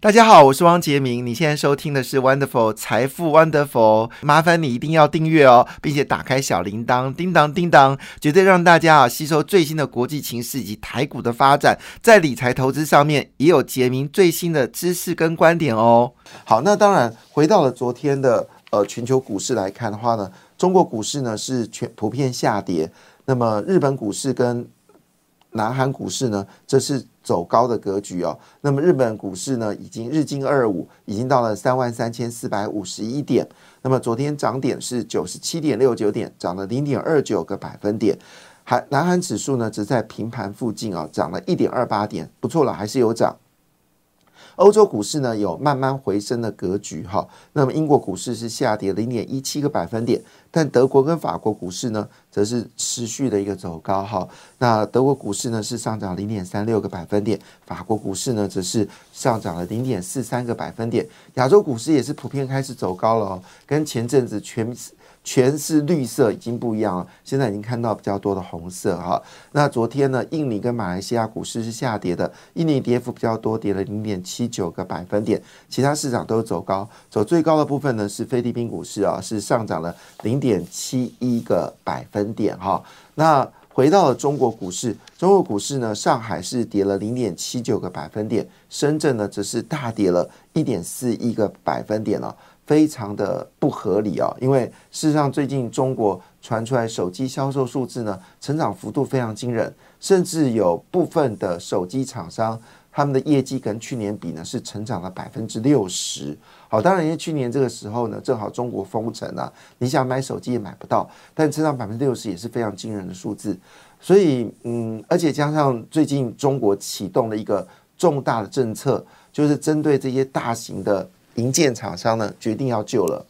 大家好，我是汪杰明。你现在收听的是 Wonderful 财富 Wonderful，麻烦你一定要订阅哦，并且打开小铃铛，叮当叮当，绝对让大家啊吸收最新的国际情势以及台股的发展，在理财投资上面也有杰明最新的知识跟观点哦。好，那当然回到了昨天的呃全球股市来看的话呢，中国股市呢是全普遍下跌，那么日本股市跟南韩股市呢，这是走高的格局哦。那么日本股市呢，已经日经二五已经到了三万三千四百五十一点。那么昨天涨点是九十七点六九点，涨了零点二九个百分点。韩南韩指数呢，只在平盘附近啊，涨了一点二八点，不错了，还是有涨。欧洲股市呢有慢慢回升的格局哈，那么英国股市是下跌零点一七个百分点，但德国跟法国股市呢则是持续的一个走高哈。那德国股市呢是上涨零点三六个百分点，法国股市呢则是上涨了零点四三个百分点。亚洲股市也是普遍开始走高了哦，跟前阵子全。全是绿色，已经不一样了。现在已经看到比较多的红色哈。那昨天呢，印尼跟马来西亚股市是下跌的，印尼跌幅比较多，跌了零点七九个百分点。其他市场都走高，走最高的部分呢是菲律宾股市啊，是上涨了零点七一个百分点哈。那回到了中国股市，中国股市呢，上海是跌了零点七九个百分点，深圳呢则是大跌了一点四一个百分点了。非常的不合理啊！因为事实上，最近中国传出来手机销售数字呢，成长幅度非常惊人，甚至有部分的手机厂商，他们的业绩跟去年比呢，是成长了百分之六十。好，当然因为去年这个时候呢，正好中国封城啊，你想买手机也买不到，但成长百分之六十也是非常惊人的数字。所以，嗯，而且加上最近中国启动了一个重大的政策，就是针对这些大型的。银建厂商呢决定要救了，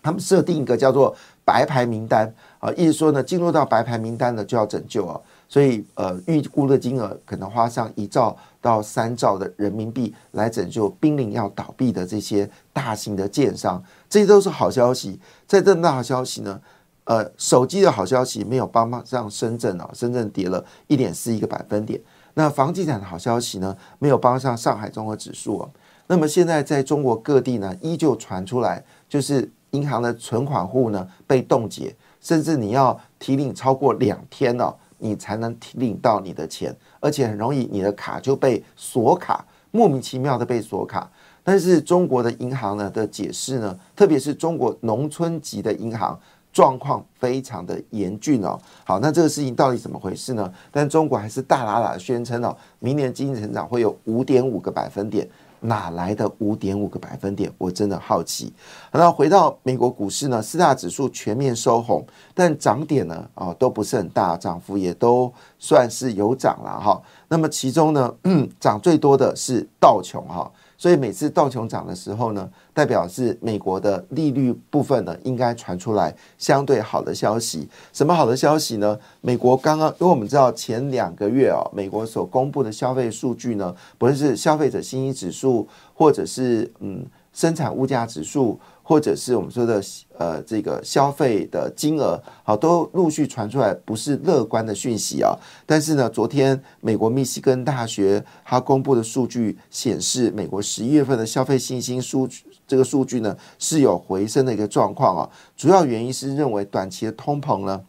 他们设定一个叫做白牌名单啊，意思说呢进入到白牌名单呢就要拯救啊，所以呃预估的金额可能花上一兆到三兆的人民币来拯救濒临要倒闭的这些大型的建商，这些都是好消息。在这么大好消息呢，呃手机的好消息没有帮忙让深圳啊，深圳跌了一点四一个百分点。那房地产的好消息呢，没有帮上上海综合指数啊。那么现在在中国各地呢，依旧传出来，就是银行的存款户呢被冻结，甚至你要提领超过两天哦，你才能提领到你的钱，而且很容易你的卡就被锁卡，莫名其妙的被锁卡。但是中国的银行呢的解释呢，特别是中国农村级的银行状况非常的严峻哦。好，那这个事情到底怎么回事呢？但中国还是大喇喇宣称哦，明年经济成长会有五点五个百分点。哪来的五点五个百分点？我真的好奇。那回到美国股市呢？四大指数全面收红，但涨点呢？啊，都不是很大，涨幅也都算是有涨了哈。那么其中呢，涨最多的是道琼哈。所以每次道琼涨的时候呢，代表是美国的利率部分呢，应该传出来相对好的消息。什么好的消息呢？美国刚刚，因为我们知道前两个月啊，美国所公布的消费数据呢，不论是消费者信心指数，或者是嗯生产物价指数。或者是我们说的呃这个消费的金额，好都陆续传出来，不是乐观的讯息啊。但是呢，昨天美国密西根大学它公布的数据显示，美国十一月份的消费信心数据这个数据呢是有回升的一个状况啊。主要原因是认为短期的通膨呢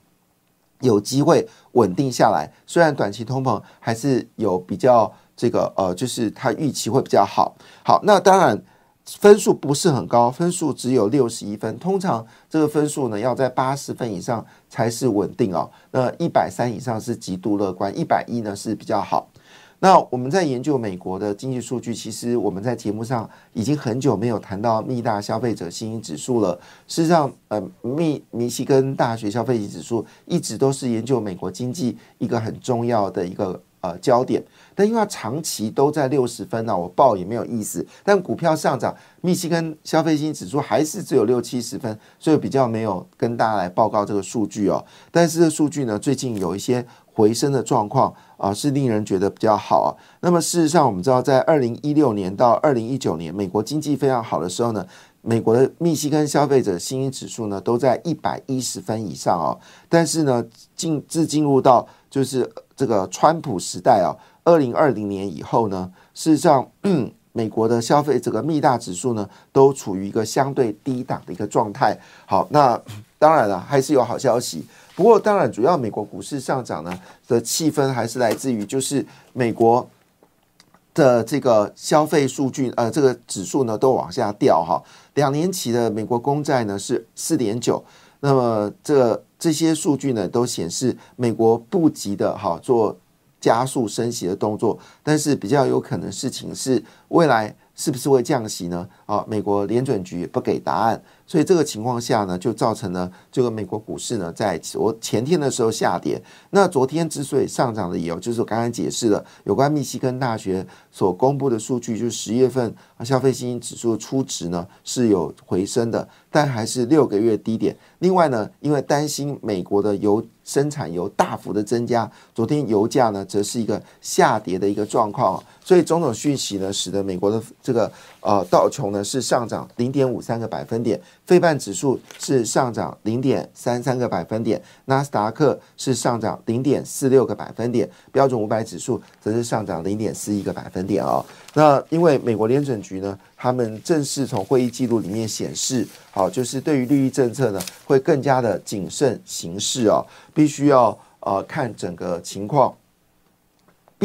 有机会稳定下来，虽然短期通膨还是有比较这个呃，就是它预期会比较好。好，那当然。分数不是很高，分数只有六十一分。通常这个分数呢，要在八十分以上才是稳定哦。那一百三以上是极度乐观，一百一呢是比较好。那我们在研究美国的经济数据，其实我们在节目上已经很久没有谈到密大消费者信心指数了。事实上，呃，密密西根大学消费指数一直都是研究美国经济一个很重要的一个。呃，焦点，但因为它长期都在六十分呢，我报也没有意思。但股票上涨，密西根消费新指数还是只有六七十分，所以比较没有跟大家来报告这个数据哦。但是这数据呢，最近有一些回升的状况啊，是令人觉得比较好啊。那么事实上，我们知道，在二零一六年到二零一九年，美国经济非常好的时候呢，美国的密西根消费者信心指数呢都在一百一十分以上哦。但是呢，进自进入到就是这个川普时代啊，二零二零年以后呢，事实上，美国的消费这个密大指数呢都处于一个相对低档的一个状态。好，那当然了，还是有好消息。不过，当然，主要美国股市上涨呢的气氛还是来自于就是美国的这个消费数据，呃，这个指数呢都往下掉哈。两年期的美国公债呢是四点九，那么这这些数据呢都显示美国不急的哈做加速升息的动作，但是比较有可能事情是未来是不是会降息呢？啊，美国联准局不给答案。所以这个情况下呢，就造成了这个美国股市呢，在昨前天的时候下跌。那昨天之所以上涨的理由，就是我刚刚解释了有关密西根大学所公布的数据，就是十月份消费信心指数初值呢是有回升的，但还是六个月低点。另外呢，因为担心美国的油生产油大幅的增加，昨天油价呢则是一个下跌的一个状况。所以种种讯息呢，使得美国的这个呃道琼呢是上涨零点五三个百分点。费半指数是上涨零点三三个百分点，纳斯达克是上涨零点四六个百分点，标准五百指数则是上涨零点四一个百分点哦。那因为美国联准局呢，他们正式从会议记录里面显示，好，就是对于利率政策呢，会更加的谨慎行事哦，必须要呃看整个情况，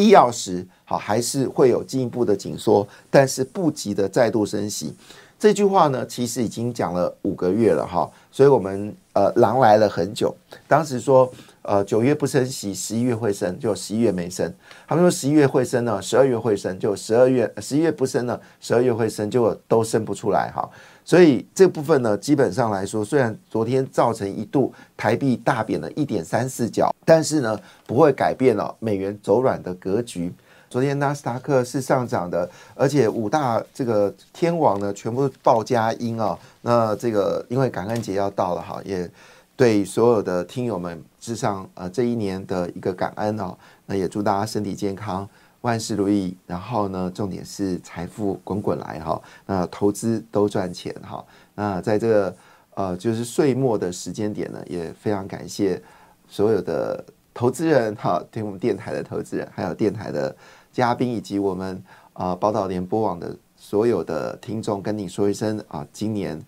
必要时好还是会有进一步的紧缩，但是不急的再度升息。这句话呢，其实已经讲了五个月了哈，所以我们呃狼来了很久。当时说呃九月不升息，十一月会升，就十一月没升。他们说十一月会升呢，十二月会升，就十二月十一月不升呢，十二月会升，就都升不出来哈。所以这部分呢，基本上来说，虽然昨天造成一度台币大贬了一点三四角，但是呢，不会改变了美元走软的格局。昨天纳斯达克是上涨的，而且五大这个天王呢全部报佳音啊。那这个因为感恩节要到了哈，也对所有的听友们致上呃这一年的一个感恩哦。那也祝大家身体健康，万事如意。然后呢，重点是财富滚滚来哈。那投资都赚钱哈。那在这个呃就是岁末的时间点呢，也非常感谢所有的投资人哈，听我们电台的投资人，还有电台的。嘉宾以及我们啊宝岛联播网的所有的听众，跟你说一声啊，今年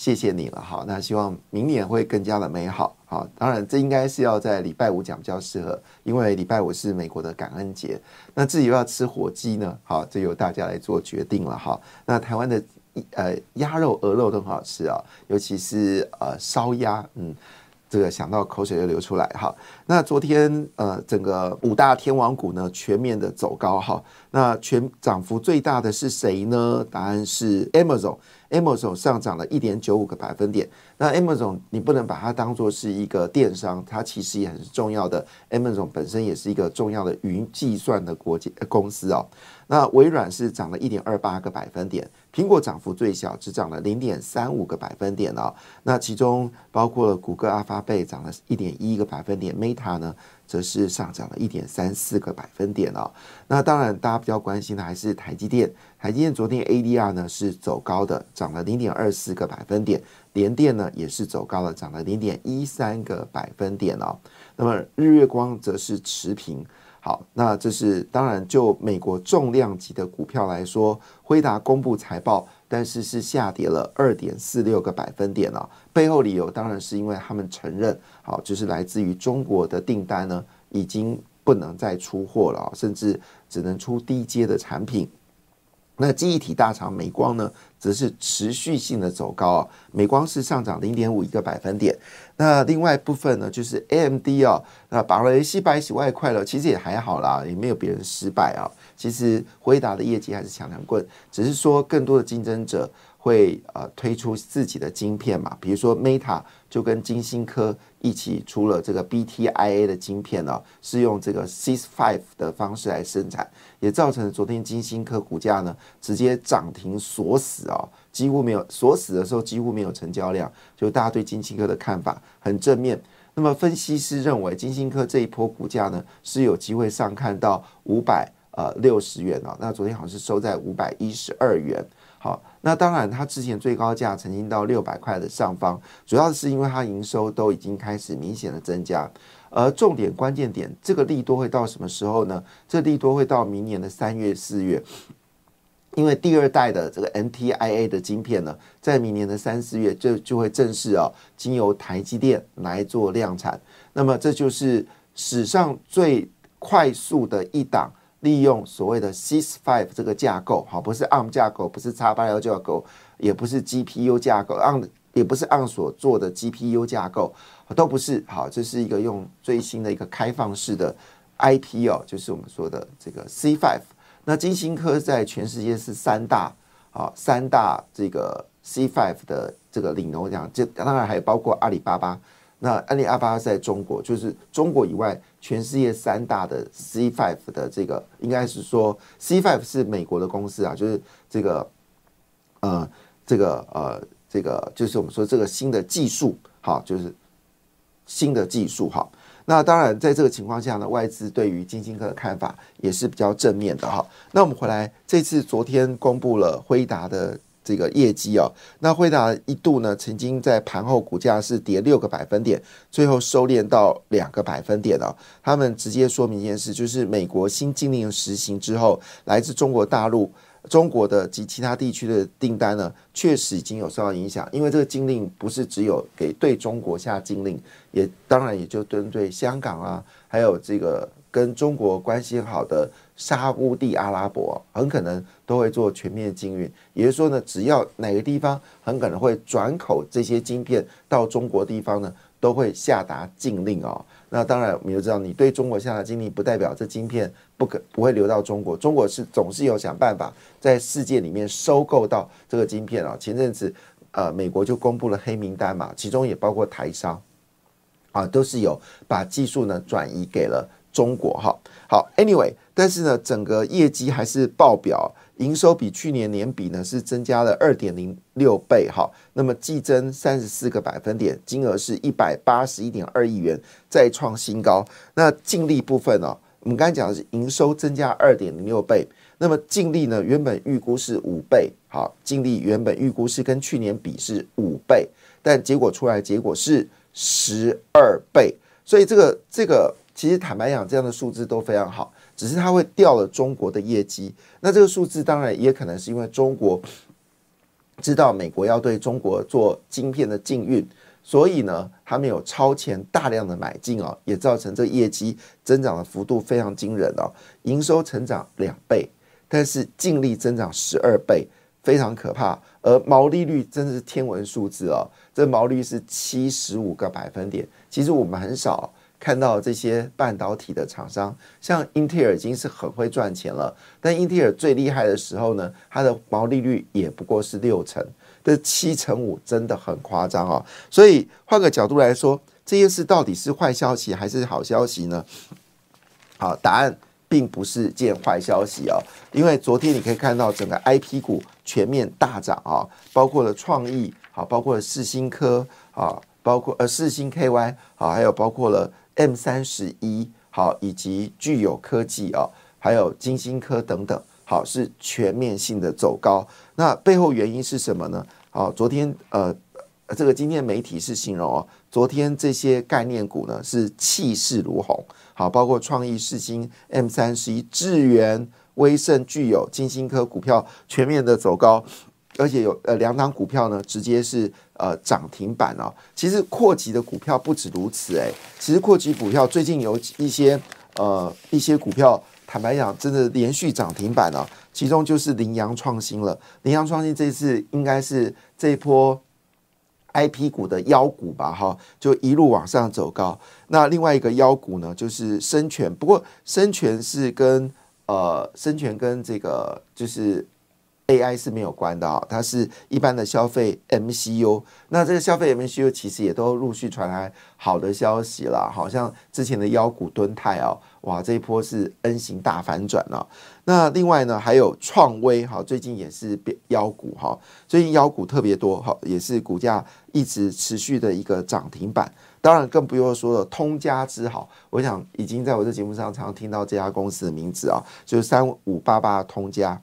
谢谢你了哈。那希望明年会更加的美好好。当然，这应该是要在礼拜五讲比较适合，因为礼拜五是美国的感恩节。那至于要吃火鸡呢，好，这由大家来做决定了哈。那台湾的呃鸭肉、鹅肉都很好吃啊，尤其是呃烧鸭，嗯。这个想到口水就流出来哈。那昨天呃，整个五大天王股呢全面的走高哈。那全涨幅最大的是谁呢？答案是 Amazon。Amazon 上涨了一点九五个百分点。那 Amazon 你不能把它当做是一个电商，它其实也很重要的。Amazon 本身也是一个重要的云计算的国际公司哦。那微软是涨了一点二八个百分点，苹果涨幅最小，只涨了零点三五个百分点哦。那其中包括了谷歌、阿发贝涨了一点一个百分点，Meta 呢？则是上涨了一点三四个百分点哦。那当然，大家比较关心的还是台积电。台积电昨天 ADR 呢是走高的，涨了零点二四个百分点。联电呢也是走高了，涨了零点一三个百分点哦。那么日月光则是持平。好，那这是当然，就美国重量级的股票来说，辉达公布财报。但是是下跌了二点四六个百分点啊，背后理由当然是因为他们承认，好，就是来自于中国的订单呢，已经不能再出货了，甚至只能出低阶的产品。那记忆体大厂美光呢，则是持续性的走高啊，美光是上涨零点五一个百分点。那另外部分呢，就是 AMD 啊，那把了西百洗外快了，其实也还好啦，也没有别人失败啊。其实辉达的业绩还是强强棍，只是说更多的竞争者。会呃推出自己的晶片嘛？比如说 Meta 就跟金星科一起出了这个 BTIA 的晶片呢，是用这个 Cis Five 的方式来生产，也造成昨天金星科股价呢直接涨停锁死哦，几乎没有锁死的时候几乎没有成交量，就大家对金星科的看法很正面。那那么分析师认为，金星科这一波股价呢是有机会上看到五百呃六十元哦。那昨天好像是收在五百一十二元。好，那当然它之前最高价曾经到六百块的上方，主要是因为它营收都已经开始明显的增加。而重点关键点，这个利多会到什么时候呢？这利多会到明年的三月四月。因为第二代的这个 NTIA 的晶片呢，在明年的三四月就就会正式啊，经由台积电来做量产。那么这就是史上最快速的一档利用所谓的 CIS5 这个架构，好，不是 ARM 架构，不是 x 八幺架构，也不是 GPU 架构，ARM 也不是 ARM 所做的 GPU 架构，都不是。好，这是一个用最新的一个开放式的 IP 哦，就是我们说的这个 C5。那金星科在全世界是三大啊，三大这个 C5 的这个领头羊，这当然还包括阿里巴巴。那阿里巴巴在中国，就是中国以外，全世界三大的 C five 的这个，应该是说 C five 是美国的公司啊，就是这个呃，这个呃，这个就是我们说这个新的技术，好，就是新的技术，哈。那当然，在这个情况下呢，外资对于金星科的看法也是比较正面的哈。那我们回来，这次昨天公布了辉达的这个业绩哦。那辉达一度呢，曾经在盘后股价是跌六个百分点，最后收敛到两个百分点哦。他们直接说明一件事，就是美国新禁令实行之后，来自中国大陆。中国的及其他地区的订单呢，确实已经有受到影响，因为这个禁令不是只有给对中国下禁令，也当然也就针对香港啊，还有这个跟中国关系好的沙乌地阿拉伯，很可能都会做全面禁运。也就是说呢，只要哪个地方很可能会转口这些晶片到中国地方呢，都会下达禁令哦。那当然，我们就知道，你对中国下达禁令，不代表这晶片不可不会流到中国。中国是总是有想办法在世界里面收购到这个晶片啊。前阵子，呃，美国就公布了黑名单嘛，其中也包括台商，啊，都是有把技术呢转移给了中国哈。好，anyway，但是呢，整个业绩还是爆表。营收比去年年比呢是增加了二点零六倍哈，那么季增三十四个百分点，金额是一百八十一点二亿元，再创新高。那净利部分呢，我们刚才讲的是营收增加二点零六倍，那么净利呢原本预估是五倍，好，净利原本预估是跟去年比是五倍，但结果出来结果是十二倍，所以这个这个其实坦白讲，这样的数字都非常好。只是它会掉了中国的业绩，那这个数字当然也可能是因为中国知道美国要对中国做晶片的禁运，所以呢，他们有超前大量的买进哦，也造成这业绩增长的幅度非常惊人哦，营收成长两倍，但是净利增长十二倍，非常可怕，而毛利率真的是天文数字哦，这毛利率是七十五个百分点，其实我们很少。看到这些半导体的厂商，像英特尔已经是很会赚钱了，但英特尔最厉害的时候呢，它的毛利率也不过是六成，这七成五真的很夸张哦。所以换个角度来说，这件事到底是坏消息还是好消息呢？好，答案并不是件坏消息哦，因为昨天你可以看到整个 IP 股全面大涨啊，包括了创意，好，包括了世新科啊，包括呃世新 KY，好，还有包括了。M 三十一好，以及具有科技啊，还有金星科等等，好是全面性的走高。那背后原因是什么呢？好，昨天呃，这个今天媒体是形容哦，昨天这些概念股呢是气势如虹。好，包括创意、世星、M 三十一、智源、威盛、具有金星科股票全面的走高。而且有呃两档股票呢，直接是呃涨停板哦。其实扩级的股票不止如此哎，其实扩级股票最近有一些呃一些股票，坦白讲，真的连续涨停板哦。其中就是羚羊创新了，羚羊创新这次应该是这一波 I P 股的妖股吧哈，就一路往上走高。那另外一个妖股呢，就是深全，不过深全是跟呃深全跟这个就是。AI 是没有关的啊，它是一般的消费 MCU。那这个消费 MCU 其实也都陆续传来好的消息了，好像之前的妖股敦泰哦，哇，这一波是 N 型大反转了。那另外呢，还有创威哈，最近也是妖股哈，最近妖股特别多哈，也是股价一直持续的一个涨停板。当然更不用说了，通家之好，我想已经在我这节目上常常听到这家公司的名字啊，就是三五八八通家，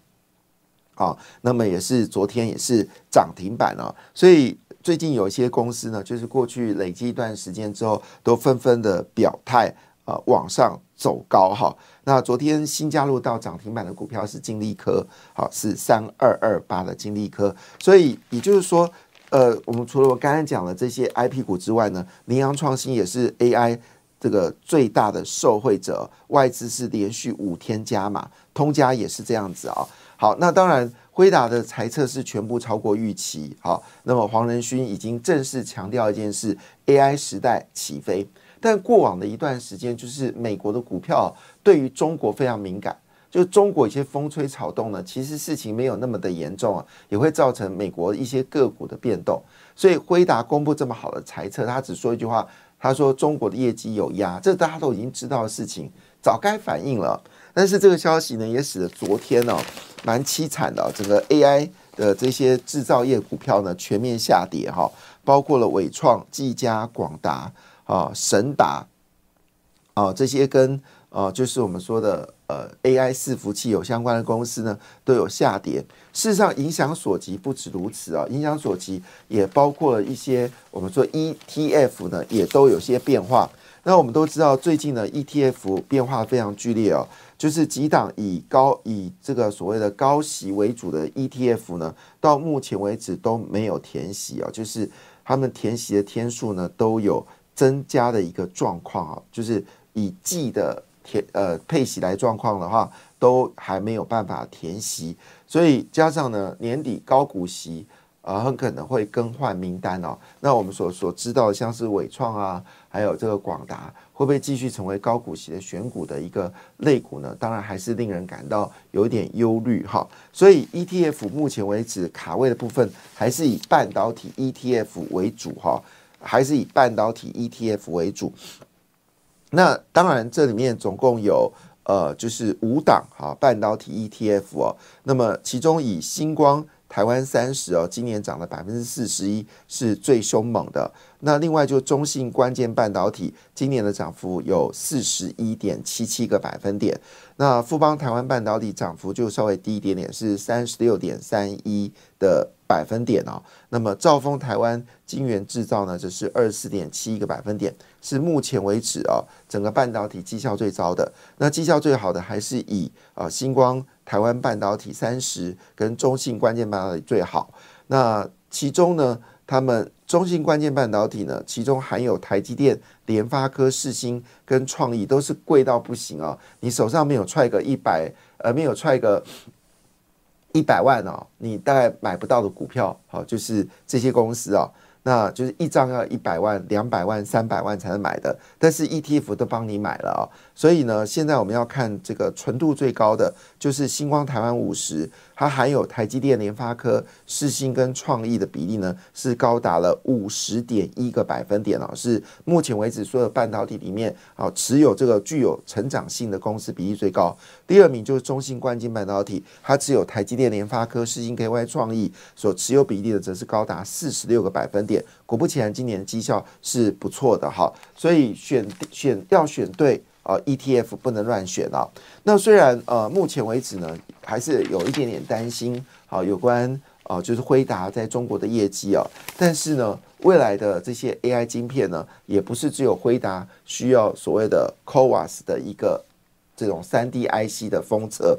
啊，那么也是昨天也是涨停板啊，所以最近有一些公司呢，就是过去累积一段时间之后，都纷纷的表态啊，往上走高哈。那昨天新加入到涨停板的股票是金利科，好是三二二八的金利科，所以也就是说。呃，我们除了我刚才讲的这些 IP 股之外呢，羚羊创新也是 AI 这个最大的受惠者，外资是连续五天加码，通家也是这样子啊。好，那当然辉达的财测是全部超过预期。好，那么黄仁勋已经正式强调一件事：AI 时代起飞。但过往的一段时间，就是美国的股票对于中国非常敏感。就中国一些风吹草动呢，其实事情没有那么的严重啊，也会造成美国一些个股的变动。所以辉达公布这么好的财测，他只说一句话，他说中国的业绩有压，这大家都已经知道的事情，早该反应了。但是这个消息呢，也使得昨天呢蛮凄惨的，整个 AI 的这些制造业股票呢全面下跌哈，包括了伟创、技嘉、广达啊、神达啊这些跟。啊，就是我们说的呃，AI 伺服器有相关的公司呢，都有下跌。事实上，影响所及不止如此啊，影响所及也包括了一些我们说 ETF 呢，也都有些变化。那我们都知道，最近呢，ETF 变化非常剧烈哦，就是几档以高以这个所谓的高息为主的 ETF 呢，到目前为止都没有填息啊，就是他们填息的天数呢都有增加的一个状况啊，就是以季的。填呃配息来状况的话，都还没有办法填息，所以加上呢年底高股息啊，很可能会更换名单哦。那我们所所知道，像是伟创啊，还有这个广达，会不会继续成为高股息的选股的一个类股呢？当然还是令人感到有点忧虑哈。所以 ETF 目前为止卡位的部分，还是以半导体 ETF 为主哈，还是以半导体 ETF 为主。那当然，这里面总共有呃，就是五档哈半导体 ETF 哦。那么其中以星光台湾三十哦，今年涨了百分之四十一，是最凶猛的。那另外就中信关键半导体今年的涨幅有四十一点七七个百分点。那富邦台湾半导体涨幅就稍微低一点点，是三十六点三一的。百分点哦，那么兆丰台湾晶圆制造呢，则是二十四点七一个百分点，是目前为止哦，整个半导体绩效最糟的。那绩效最好的还是以啊星光台湾半导体三十跟中信关键半导体最好。那其中呢，他们中信关键半导体呢，其中含有台积电、联发科、世星跟创意，都是贵到不行啊！你手上没有踹个一百，呃，没有踹个。一百万哦，你大概买不到的股票，好，就是这些公司啊。那就是一张要一百万、两百万、三百万才能买的，但是 ETF 都帮你买了啊，所以呢，现在我们要看这个纯度最高的，就是星光台湾五十，它含有台积电、联发科、世星跟创意的比例呢，是高达了五十点一个百分点哦，是目前为止所有半导体里面啊持有这个具有成长性的公司比例最高。第二名就是中芯关键半导体，它持有台积电、联发科、世星、KY 创意所持有比例的，则是高达四十六个百分点。果不其然，今年的绩效是不错的哈，所以选选要选对啊，ETF 不能乱选啊。那虽然呃，目前为止呢，还是有一点点担心啊，有关啊，就是辉达在中国的业绩啊，但是呢，未来的这些 AI 晶片呢，也不是只有辉达需要所谓的 CoWAS 的一个这种三 D IC 的封测。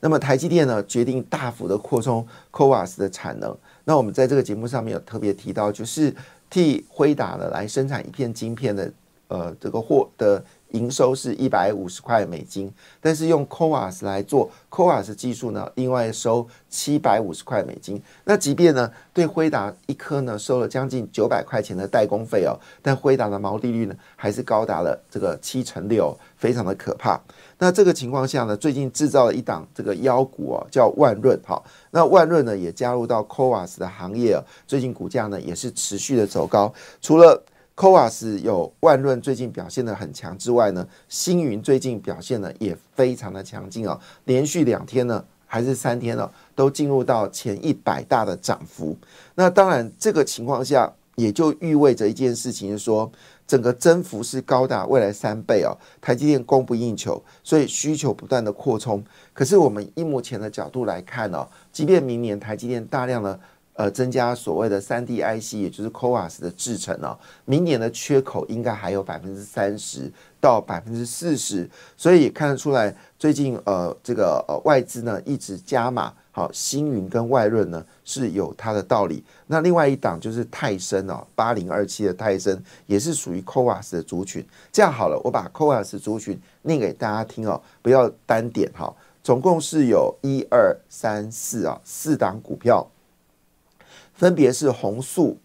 那么台积电呢，决定大幅的扩充 CoWAS 的产能。那我们在这个节目上面有特别提到，就是替辉达呢来生产一片晶片的，呃，这个货的。营收是一百五十块美金，但是用 CoWAS 来做 CoWAS 技术呢，另外收七百五十块美金。那即便呢，对辉达一颗呢收了将近九百块钱的代工费哦，但辉达的毛利率呢还是高达了这个七成六，非常的可怕。那这个情况下呢，最近制造了一档这个妖股哦，叫万润哈。那万润呢也加入到 CoWAS 的行业哦，最近股价呢也是持续的走高，除了。CoWAS 有万润最近表现的很强之外呢，星云最近表现呢也非常的强劲哦，连续两天呢还是三天了，都进入到前一百大的涨幅。那当然这个情况下，也就意味着一件事情，是说整个增幅是高达未来三倍哦。台积电供不应求，所以需求不断的扩充。可是我们以目前的角度来看哦，即便明年台积电大量的呃增加所谓的三 D IC，也就是 CoWAS 的制程哦，明年的缺口应该还有百分之三十到百分之四十，所以看得出来，最近呃这个呃外资呢一直加码。好，星云跟外润呢是有它的道理。那另外一档就是泰森哦，八零二七的泰森也是属于 CoWAS 的族群。这样好了，我把 CoWAS 族群念给大家听哦，不要单点哈。总共是有一二三四啊，四档股票，分别是红素、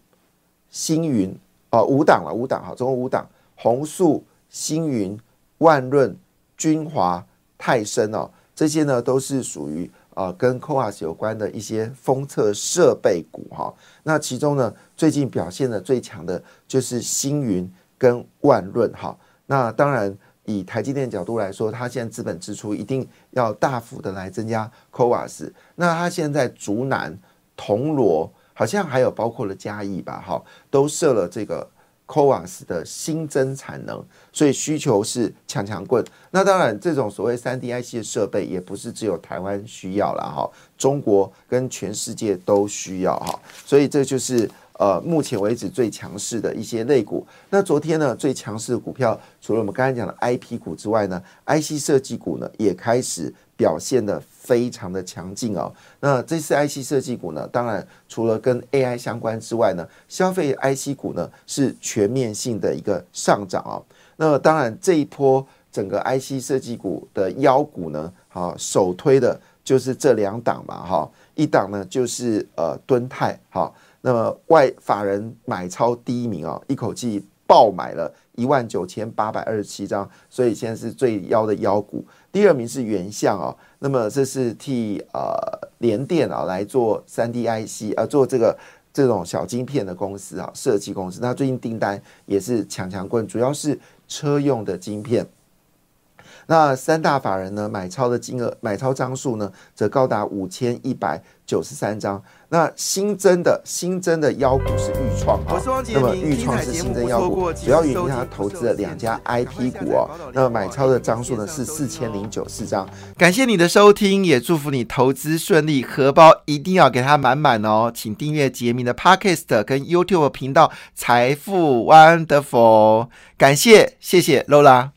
星云哦，五档了，五档哈，总共五档，红素、星云、万润、君华、泰森哦，这些呢都是属于。啊，跟 Coas 有关的一些封测设备股哈，那其中呢，最近表现的最强的就是星云跟万润哈。那当然，以台积电角度来说，它现在资本支出一定要大幅的来增加 Coas，。那它现在竹南、铜锣，好像还有包括了嘉义吧，哈，都设了这个。CoWAS 的新增产能，所以需求是强强棍。那当然，这种所谓三 D IC 的设备也不是只有台湾需要了哈，中国跟全世界都需要哈。所以这就是呃目前为止最强势的一些类股。那昨天呢，最强势的股票除了我们刚才讲的 IP 股之外呢，IC 设计股呢也开始。表现的非常的强劲哦。那这次 IC 设计股呢，当然除了跟 AI 相关之外呢，消费 IC 股呢是全面性的一个上涨哦。那当然这一波整个 IC 设计股的妖股呢，好首推的就是这两档嘛哈。一档呢就是呃敦泰好，那么外法人买超第一名哦，一口气爆买了一万九千八百二十七张，所以现在是最妖的妖股。第二名是原相哦，那么这是替呃联电啊来做三 D IC 啊做这个这种小晶片的公司啊设计公司，那最近订单也是强强棍，主要是车用的晶片。那三大法人呢买超的金额买超张数呢则高达五千一百九十三张。那新增的新增的妖股是豫创啊，那么豫创是新增妖股，主要原因它投资了两家 IP 股哦。那么买超的张数呢是四千零九四张。感谢你的收听，也祝福你投资顺利，荷包一定要给它满满哦。请订阅杰明的 Podcast 跟 YouTube 频道财富 Wonderful。感谢，谢谢 Lola。